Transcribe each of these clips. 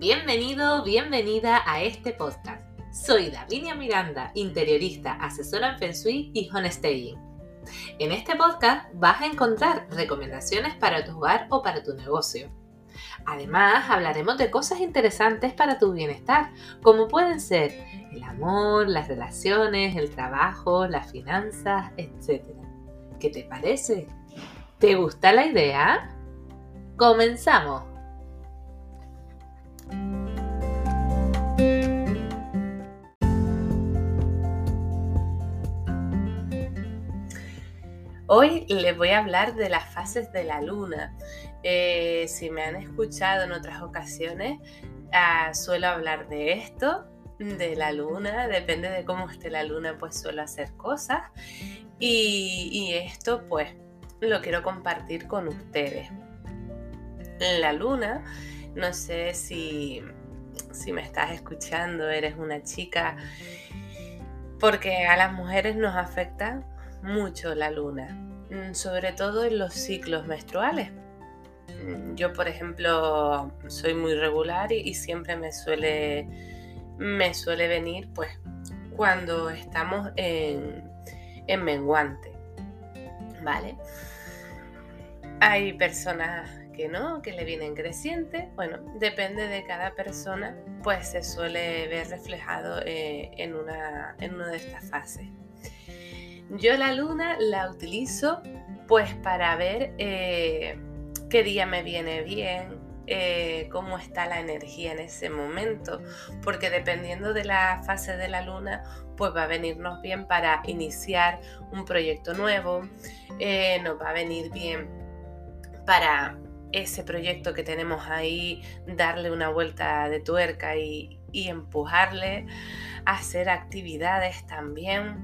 Bienvenido, bienvenida a este podcast. Soy Davinia Miranda, interiorista, asesora en Feng Shui y Staying. En este podcast vas a encontrar recomendaciones para tu hogar o para tu negocio. Además, hablaremos de cosas interesantes para tu bienestar, como pueden ser el amor, las relaciones, el trabajo, las finanzas, etc. ¿Qué te parece? ¿Te gusta la idea? ¡Comenzamos! Hoy les voy a hablar de las fases de la luna. Eh, si me han escuchado en otras ocasiones, ah, suelo hablar de esto, de la luna, depende de cómo esté la luna, pues suelo hacer cosas. Y, esto pues lo quiero compartir con ustedes. La luna, no sé si, si me estás escuchando, eres una chica, porque a las mujeres nos afecta mucho la luna, mm, sobre todo en los ciclos menstruales. Mm, yo, por ejemplo, soy muy regular y, siempre me suele, me suele venir pues cuando estamos en, en menguante. ¿Vale? Hay personas que no, que le vienen creciente. Bueno, depende de cada persona, pues se suele ver reflejado eh, en, una, en una de estas fases. Yo la luna la utilizo pues para ver eh, qué día me viene bien, eh, cómo está la energía en ese momento, porque dependiendo de la fase de la luna, pues va a venirnos bien para iniciar un proyecto nuevo, eh, nos va a venir bien para ese proyecto que tenemos ahí, darle una vuelta de tuerca y, y empujarle, hacer actividades también.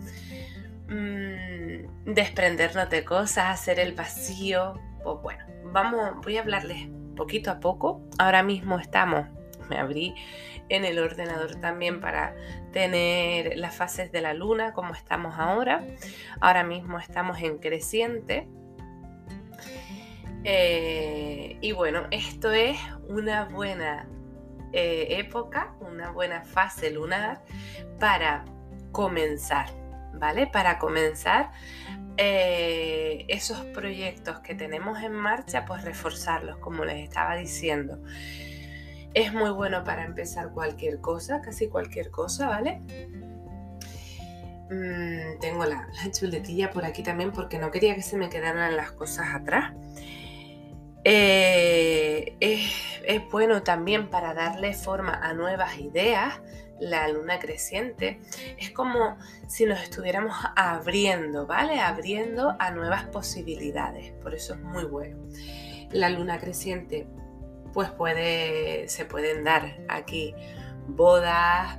Mm, desprendernos de cosas, hacer el vacío. Pues bueno, vamos, voy a hablarles poquito a poco. Ahora mismo estamos, me abrí en el ordenador también para tener las fases de la luna como estamos ahora. Ahora mismo estamos en creciente. Eh, y bueno, esto es una buena eh, época, una buena fase lunar para comenzar ¿vale? Para comenzar eh, esos proyectos que tenemos en marcha, pues reforzarlos, como les estaba diciendo. Es muy bueno para empezar cualquier cosa, casi cualquier cosa, ¿vale? Mm, tengo la, chuletilla por aquí también porque no quería que se me quedaran las cosas atrás. Eh, bueno también para darle forma a nuevas ideas, la luna creciente, es como si nos estuviéramos abriendo, ¿vale? Abriendo a nuevas posibilidades. Por eso es muy bueno. La luna creciente, pues puede, se pueden dar aquí bodas,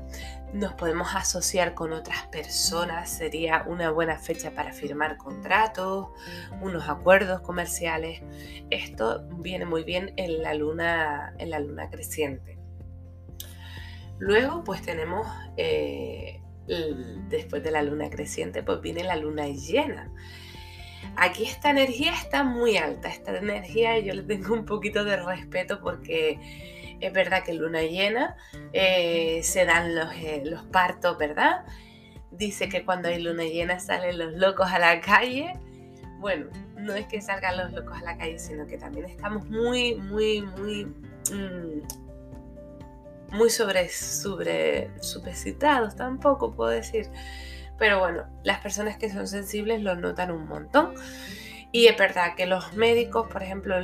nos podemos asociar con otras personas, sería una buena fecha para firmar contratos, unos acuerdos comerciales. Esto viene muy bien en la luna, en la luna creciente. Luego, pues tenemos, eh, después de la luna creciente, pues viene la luna llena. Aquí esta energía está muy alta, esta energía yo le tengo un poquito de respeto porque es verdad que luna llena eh, se dan los, eh, los partos, ¿verdad? Dice que cuando hay luna llena salen los locos a la calle. Bueno, no es que salgan los locos a la calle, sino que también estamos muy, muy, muy... Mm, muy sobre, sobre tampoco puedo decir. Pero bueno, las personas que son sensibles lo notan un montón. Y es verdad que los médicos, por ejemplo,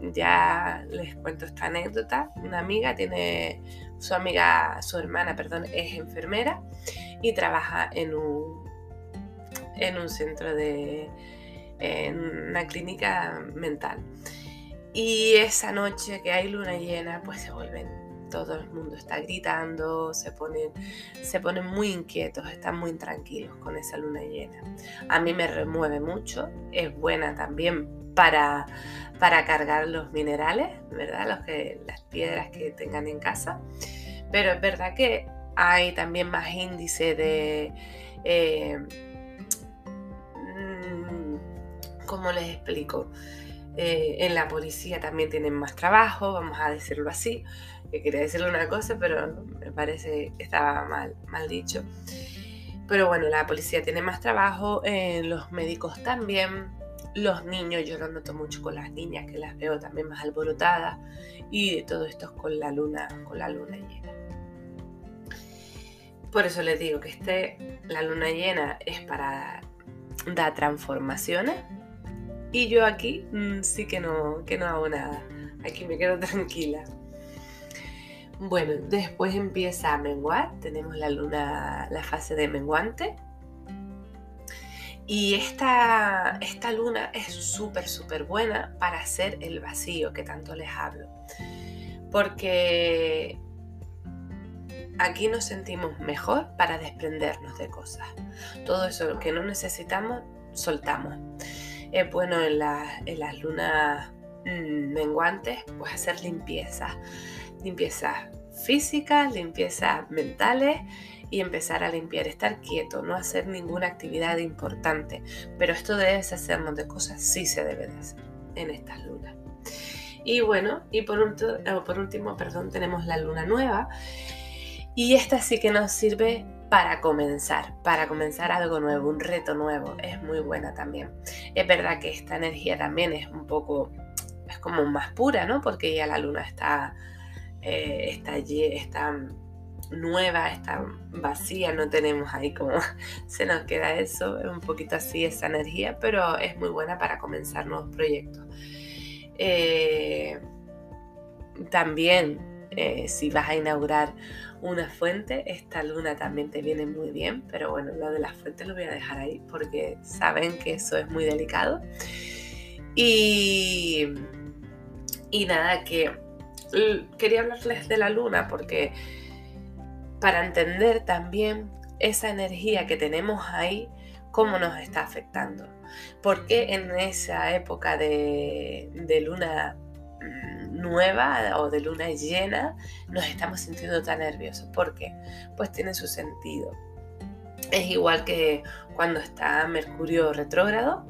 ya les cuento esta anécdota, una amiga tiene, su amiga, su hermana, perdón, es enfermera y trabaja en un, en un centro de, en una clínica mental. Y esa noche que hay luna llena, pues se vuelven todo el mundo está gritando, se ponen, se ponen muy inquietos, están muy tranquilos con esa luna llena. A mí me remueve mucho, es buena también para, para cargar los minerales, ¿verdad? Los que, las piedras que tengan en casa. Pero es verdad que hay también más índice de... Eh, mm, ¿Cómo les explico? Eh, en la policía también tienen más trabajo, vamos a decirlo así. Que quería decirle una cosa, pero me parece que estaba mal, mal dicho. Pero bueno, la policía tiene más trabajo, eh, los médicos también, los niños, yo lo noto mucho con las niñas, que las veo también más alborotadas, y todo esto es con la luna, con la luna llena. Por eso les digo que este, la luna llena es para dar transformaciones, y yo aquí mm, sí que no, que no hago nada. Aquí me quedo tranquila. Bueno, después empieza a menguar. Tenemos la luna, la fase de menguante. Y esta, esta luna es súper, súper buena para hacer el vacío que tanto les hablo. Porque aquí nos sentimos mejor para desprendernos de cosas. Todo eso que no necesitamos, soltamos es bueno en, las lunas mm, menguantes, pues hacer limpieza. Limpiezas físicas, limpiezas mentales y empezar a limpiar, estar quieto, no hacer ninguna actividad importante. Pero esto de deshacernos de cosas sí se debe de hacer en estas lunas. Y bueno, y por, por último, perdón, tenemos la luna nueva. Y esta sí que nos sirve para comenzar, para comenzar algo nuevo, un reto nuevo. Es muy buena también. Es verdad que esta energía también es un poco, es como más pura, ¿no? Porque ya la luna está, eh, está, está nueva, está vacía, no tenemos ahí como se nos queda eso, es un poquito así esa energía, pero es muy buena para comenzar nuevos proyectos. Eh, también eh, si vas a inaugurar una fuente, esta luna también te viene muy bien, pero bueno, lo de las fuentes lo voy a dejar ahí porque saben que eso es muy delicado. Y, y nada, que quería hablarles de la luna porque para entender también esa energía que tenemos ahí, cómo nos está afectando. Porque en esa época de, luna nueva o de luna llena nos estamos sintiendo tan nerviosos. ¿Por qué? Pues tiene su sentido. Es igual que cuando está Mercurio retrógrado.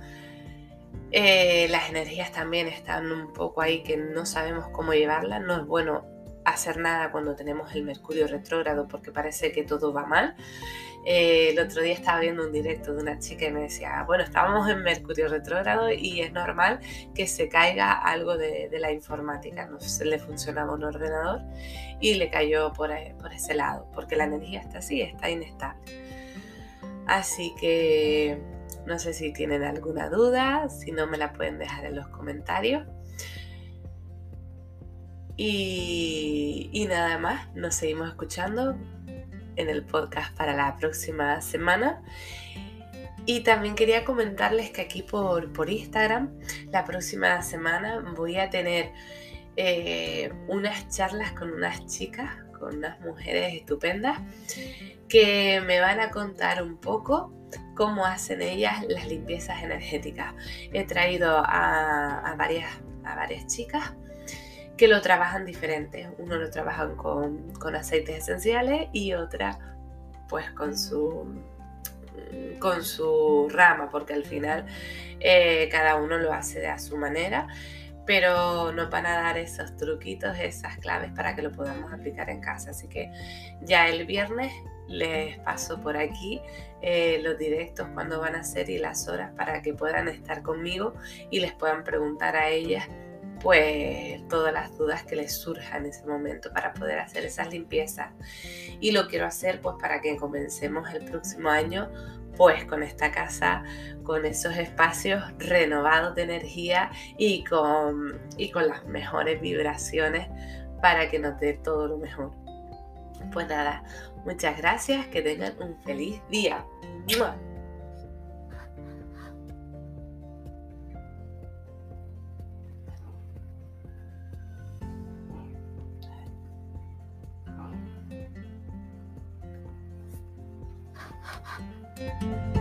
Eh, las energías también están un poco ahí que no sabemos cómo llevarlas. No es bueno hacer nada cuando tenemos el Mercurio retrógrado porque parece que todo va mal. Eh, el otro día estaba viendo un directo de una chica y me decía, bueno, estábamos en Mercurio retrógrado y es normal que se caiga algo de, la informática. No se le funcionaba un ordenador y le cayó por, por ese lado, porque la energía está así, está inestable. Así que no sé si tienen alguna duda, si no me la pueden dejar en los comentarios. Y, nada más, nos seguimos escuchando en el podcast para la próxima semana. Y también quería comentarles que aquí por, por Instagram, la próxima semana voy a tener eh, unas charlas con unas chicas, con unas mujeres estupendas, que me van a contar un poco cómo hacen ellas las limpiezas energéticas. He traído a, varias chicas que lo trabajan diferente. Uno lo trabajan con, aceites esenciales y otra pues con su con su rama, porque al final eh, cada uno lo hace de a su manera, pero nos van a dar esos truquitos, esas claves para que lo podamos aplicar en casa. Así que ya el viernes les paso por aquí eh, los directos cuando van a ser y las horas para que puedan estar conmigo y les puedan preguntar a ellas pues todas las dudas que les surjan en ese momento para poder hacer esas limpiezas. Y lo quiero hacer pues para que comencemos el próximo año pues con esta casa, con esos espacios renovados de energía y con, y con las mejores vibraciones para que nos dé todo lo mejor. Pues nada, muchas gracias, que tengan un feliz día. You. Música